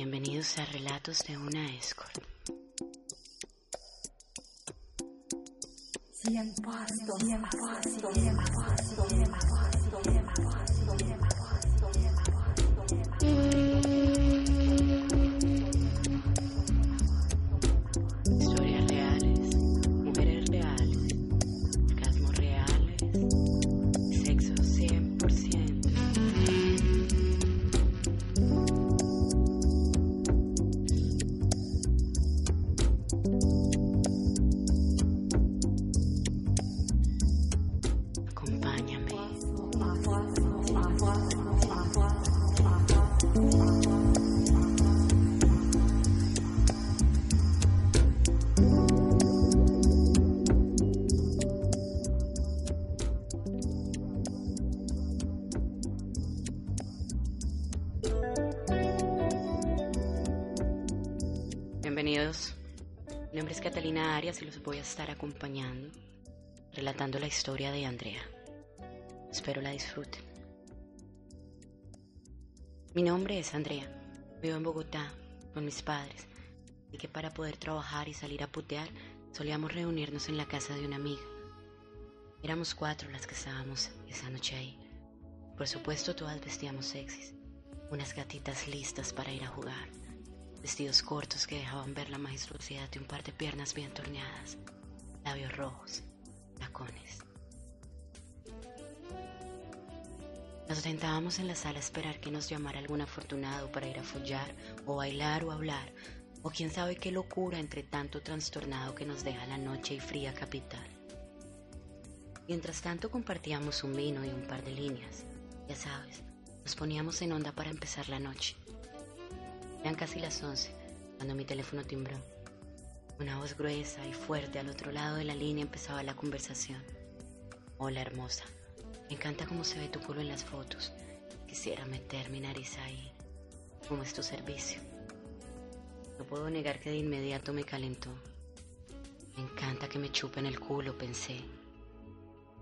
Bienvenidos a Relatos de una Escort. Historias Mi nombre es Catalina Arias y los voy a estar acompañando, relatando la historia de Andrea. Espero la disfruten. Mi nombre es Andrea. Vivo en Bogotá con mis padres y que para poder trabajar y salir a putear solíamos reunirnos en la casa de una amiga. Éramos cuatro las que estábamos esa noche ahí. Por supuesto todas vestíamos sexys, unas gatitas listas para ir a jugar, vestidos cortos que dejaban ver la majestuosidad de un par de piernas bien torneadas, labios rojos, tacones. Nos sentábamos en la sala a esperar que nos llamara algún afortunado para ir a follar o bailar o hablar, o quién sabe qué locura entre tanto trastornado que nos deja la noche y fría capital. Mientras tanto compartíamos un vino y un par de líneas, ya sabes, nos poníamos en onda para empezar la noche. Eran casi las once cuando mi teléfono timbró. Una voz gruesa y fuerte al otro lado de la línea empezaba la conversación. Hola hermosa, me encanta cómo se ve tu culo en las fotos. Quisiera meter mi nariz ahí. ¿Cómo es tu servicio? No puedo negar que de inmediato me calentó. Me encanta que me chupen el culo, pensé.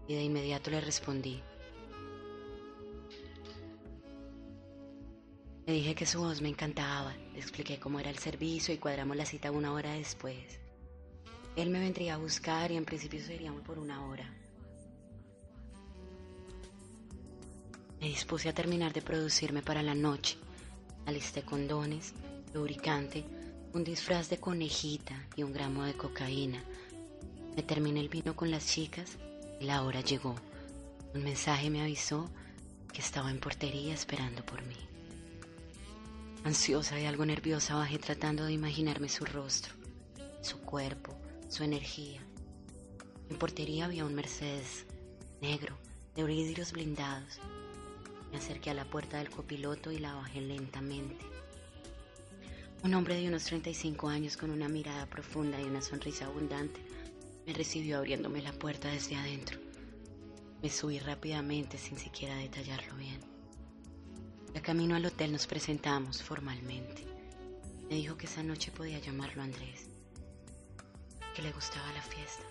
Y de inmediato le respondí. Le dije que su voz me encantaba, le expliqué cómo era el servicio y cuadramos la cita una hora después. Él me vendría a buscar y en principio seríamos por una hora. Me dispuse a terminar de producirme para la noche. Alisté condones, lubricante, un disfraz de conejita y un gramo de cocaína. Me terminé el vino con las chicas y la hora llegó. Un mensaje me avisó que estaba en portería esperando por mí. Ansiosa y algo nerviosa bajé tratando de imaginarme su rostro, su cuerpo, su energía. En portería había un Mercedes negro, de vidrios blindados. Me acerqué a la puerta del copiloto y la bajé lentamente. Un hombre de unos 35 años con una mirada profunda y una sonrisa abundante me recibió abriéndome la puerta desde adentro. Me subí rápidamente sin siquiera detallarlo bien. De camino al hotel nos presentamos formalmente. Me dijo que esa noche podía llamarlo Andrés, que le gustaba la fiesta,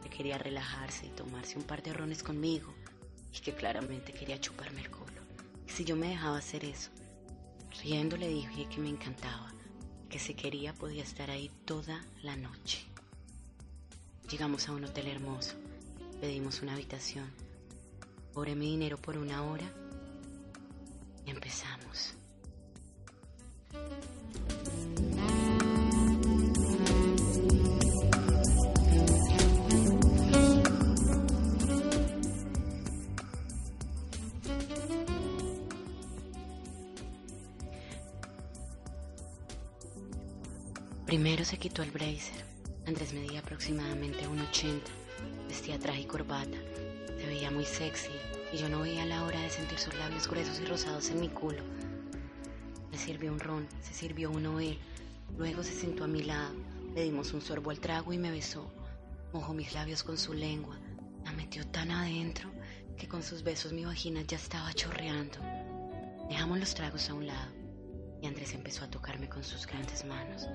que quería relajarse y tomarse un par de rones conmigo y que claramente quería chuparme el culo. Si yo me dejaba hacer eso, riendo le dije que me encantaba, que si quería podía estar ahí toda la noche. Llegamos a un hotel hermoso, pedimos una habitación, cobré mi dinero por una hora empezamos. Primero se quitó el blazer. Andrés medía aproximadamente 1,80. Vestía traje y corbata. Se veía muy sexy y yo no veía la hora de sentir sus labios gruesos y rosados en mi culo. Me sirvió un ron, se sirvió uno él. Luego se sentó a mi lado. Le dimos un sorbo al trago y me besó. Mojó mis labios con su lengua. La metió tan adentro que con sus besos mi vagina ya estaba chorreando. Dejamos los tragos a un lado y Andrés empezó a tocarme con sus grandes manos.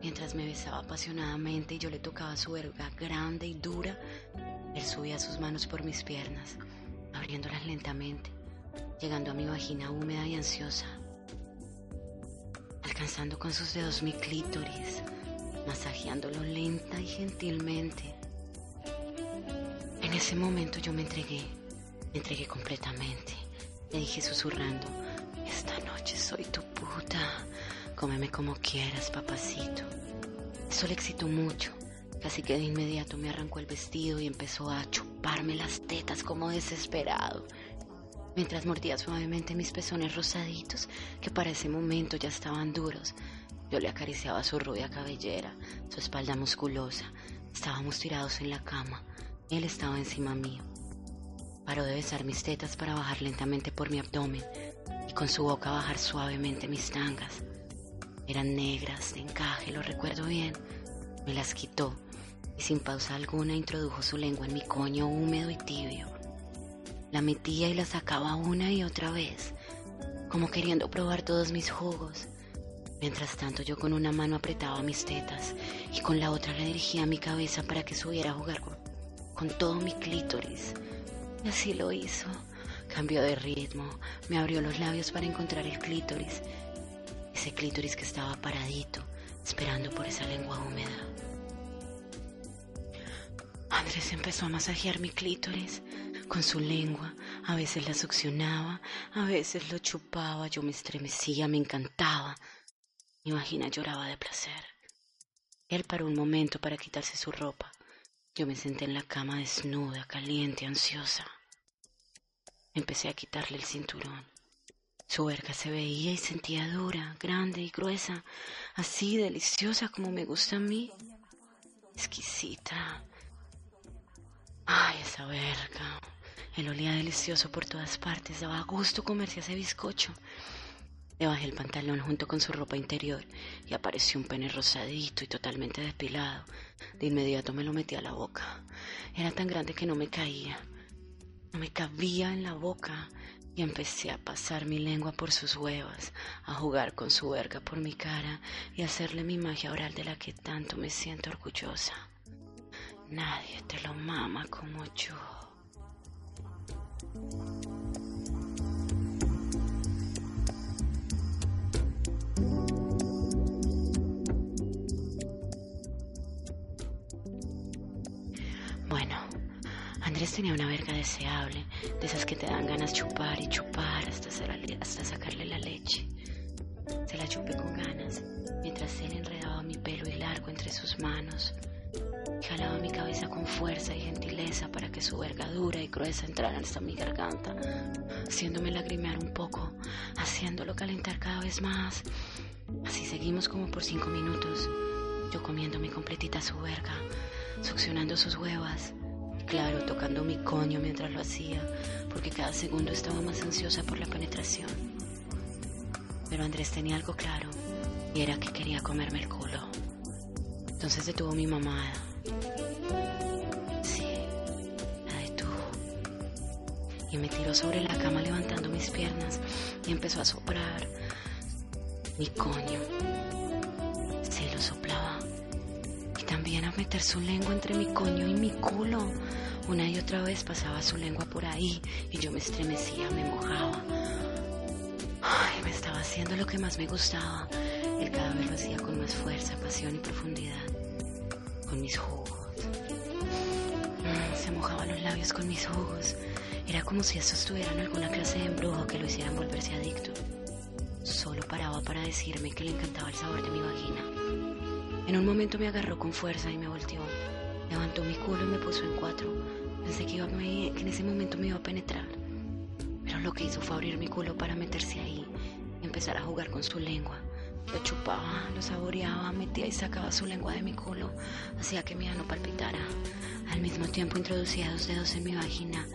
Mientras me besaba apasionadamente y yo le tocaba su verga grande y dura, él subía sus manos por mis piernas, abriéndolas lentamente, llegando a mi vagina húmeda y ansiosa, alcanzando con sus dedos mi clítoris, masajeándolo lenta y gentilmente. En ese momento yo me entregué, me entregué completamente. Le dije susurrando, esta noche soy tu puta. Cómeme como quieras, papacito. Eso le excitó mucho. Casi que de inmediato me arrancó el vestido y empezó a chuparme las tetas como desesperado. Mientras mordía suavemente mis pezones rosaditos, que para ese momento ya estaban duros, yo le acariciaba su rubia cabellera, su espalda musculosa. Estábamos tirados en la cama. Él estaba encima mío. Paró de besar mis tetas para bajar lentamente por mi abdomen y con su boca bajar suavemente mis tangas. Eran negras, de encaje, lo recuerdo bien. Me las quitó y sin pausa alguna introdujo su lengua en mi coño húmedo y tibio. La metía y la sacaba una y otra vez, como queriendo probar todos mis jugos. Mientras tanto yo con una mano apretaba mis tetas y con la otra le dirigía mi cabeza para que subiera a jugar con, con todo mi clítoris. Y así lo hizo. Cambió de ritmo, me abrió los labios para encontrar el clítoris. Ese clítoris que estaba paradito, esperando por esa lengua húmeda. Andrés empezó a masajear mi clítoris con su lengua. A veces la succionaba, a veces lo chupaba, yo me estremecía, me encantaba. Mi vagina lloraba de placer. Él paró un momento para quitarse su ropa. Yo me senté en la cama desnuda, caliente, ansiosa. Empecé a quitarle el cinturón. Su verga se veía y sentía dura, grande y gruesa, así deliciosa como me gusta a mí. Exquisita. Ay, esa verga. Él olía delicioso por todas partes, daba gusto comerse ese bizcocho. Le bajé el pantalón junto con su ropa interior y apareció un pene rosadito y totalmente despilado. De inmediato me lo metí a la boca. Era tan grande que no me caía. No me cabía en la boca y empecé a pasar mi lengua por sus huevas, a jugar con su verga por mi cara y a hacerle mi magia oral de la que tanto me siento orgullosa. Nadie te lo mama como yo. Tenía una verga deseable, de esas que te dan ganas chupar y chupar hasta, hasta sacarle la leche. Se la chupé con ganas, mientras él enredaba mi pelo y largo entre sus manos. Jalaba mi cabeza con fuerza y gentileza para que su verga dura y gruesa entrara hasta mi garganta, haciéndome lagrimear un poco, haciéndolo calentar cada vez más. Así seguimos como por cinco minutos, yo comiéndome completita su verga, succionando sus huevas, claro, tocando mi coño mientras lo hacía, porque cada segundo estaba más ansiosa por la penetración. Pero Andrés tenía algo claro, y era que quería comerme el culo. Entonces detuvo mi mamada. Sí, la detuvo. Y me tiró sobre la cama levantando mis piernas y empezó a soplar mi coño. Se lo soplaba también a meter su lengua entre mi coño y mi culo. Una y otra vez pasaba su lengua por ahí y yo me estremecía, me mojaba. Ay, me estaba haciendo lo que más me gustaba. Él cada vez lo hacía con más fuerza, pasión y profundidad. Con mis jugos. Se mojaba los labios con mis jugos. Era como si estos tuvieran alguna clase de embrujo que lo hicieran volverse adicto. Solo paraba para decirme que le encantaba el sabor de mi vagina. En un momento me agarró con fuerza y me volteó. Levantó mi culo y me puso en cuatro. Pensé que, iba, que en ese momento me iba a penetrar. Pero lo que hizo fue abrir mi culo para meterse ahí empezar a jugar con su lengua, Lo chupaba, lo saboreaba, metía y sacaba su lengua de mi culo, hacía que mi ano palpitara. Al mismo tiempo introducía dos dedos en mi vagina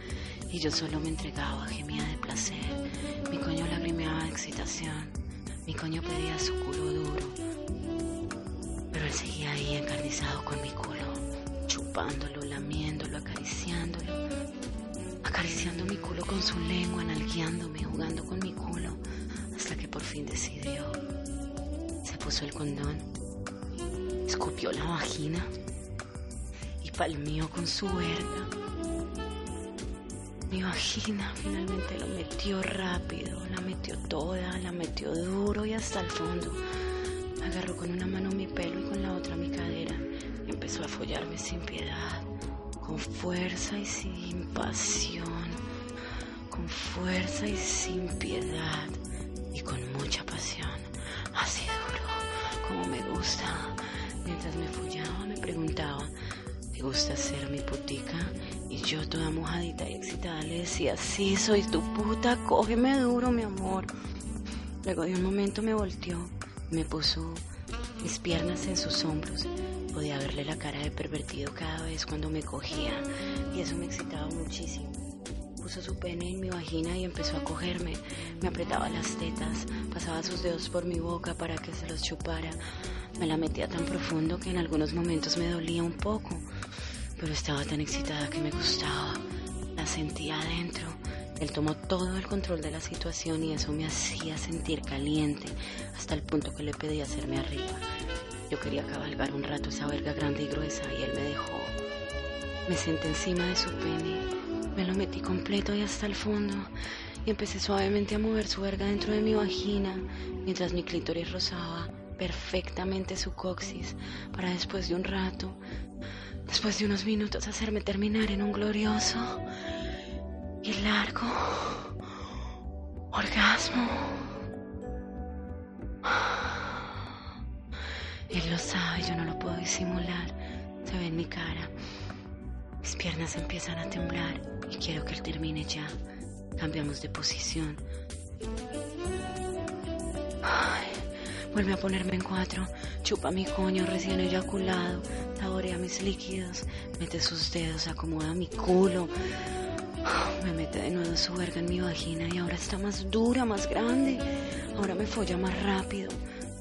y yo solo me entregaba, gemía de placer. Mi coño lagrimeaba de excitación. Mi coño pedía su culo duro. Pero él seguía ahí encarnizado con mi culo, chupándolo, lamiéndolo, acariciándolo. Acariciando mi culo con su lengua, nalgueándome, jugando con mi culo, hasta que por fin decidió. Se puso el condón, escupió la vagina y palmió con su verga. Mi vagina finalmente lo metió rápido, la metió toda, la metió duro y hasta el fondo. Agarró con una mano mi pelo y con la otra mi cadera empezó a follarme sin piedad, con fuerza y sin pasión, con fuerza y sin piedad y con mucha pasión. Así duro, como me gusta. Mientras me follaba me preguntaba, ¿te gusta ser mi putica? Y yo toda mojadita y excitada le decía, sí, soy tu puta, cógeme duro, mi amor. Luego de un momento me volteó, me puso mis piernas en sus hombros. Podía verle la cara de pervertido cada vez cuando me cogía y eso me excitaba muchísimo. Puso su pene en mi vagina y empezó a cogerme. Me apretaba las tetas, pasaba sus dedos por mi boca para que se los chupara. Me la metía tan profundo que en algunos momentos me dolía un poco pero estaba tan excitada que me gustaba. La sentía adentro. Él tomó todo el control de la situación y eso me hacía sentir caliente hasta el punto que le pedí hacerme arriba. Yo quería cabalgar un rato esa verga grande y gruesa y él me dejó. Me senté encima de su pene, me lo metí completo y hasta el fondo y empecé suavemente a mover su verga dentro de mi vagina mientras mi clítoris rozaba perfectamente su coxis para después de un rato después de unos minutos hacerme terminar en un glorioso y largo orgasmo. Él lo sabe, yo no lo puedo disimular. Se ve en mi cara. Mis piernas empiezan a temblar y quiero que él termine ya. Cambiamos de posición. Vuelve a ponerme en cuatro. Chupa mi coño recién eyaculado saborea mis líquidos, mete sus dedos, acomoda mi culo, me mete de nuevo su verga en mi vagina y ahora está más dura, más grande, ahora me folla más rápido,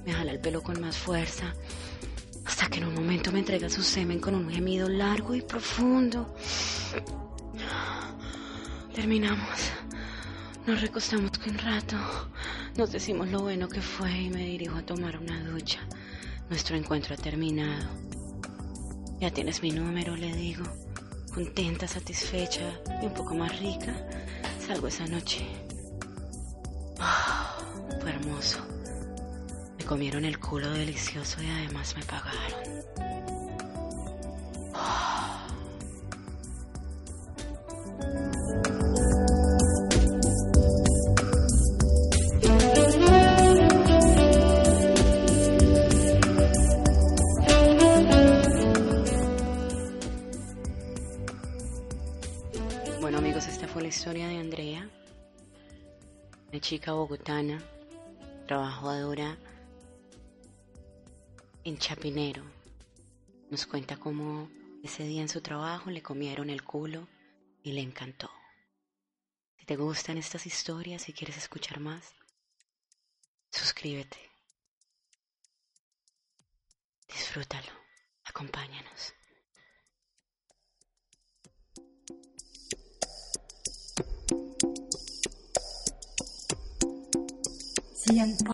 me jala el pelo con más fuerza, hasta que en un momento me entrega su semen con un gemido largo y profundo. Terminamos. Nos recostamos un rato, nos decimos lo bueno que fue y me dirijo a tomar una ducha. Nuestro encuentro ha terminado. Ya tienes mi número, le digo. Contenta, satisfecha y un poco más rica. Salgo esa noche. Ah, fue hermoso. Comieron el culo delicioso y además me pagaron. historia de Andrea, una chica bogotana, trabajadora en Chapinero. Nos cuenta cómo ese día en su trabajo le comieron el culo y le encantó. Si te gustan estas historias y quieres escuchar más, suscríbete. Disfrútalo. Acompáñanos.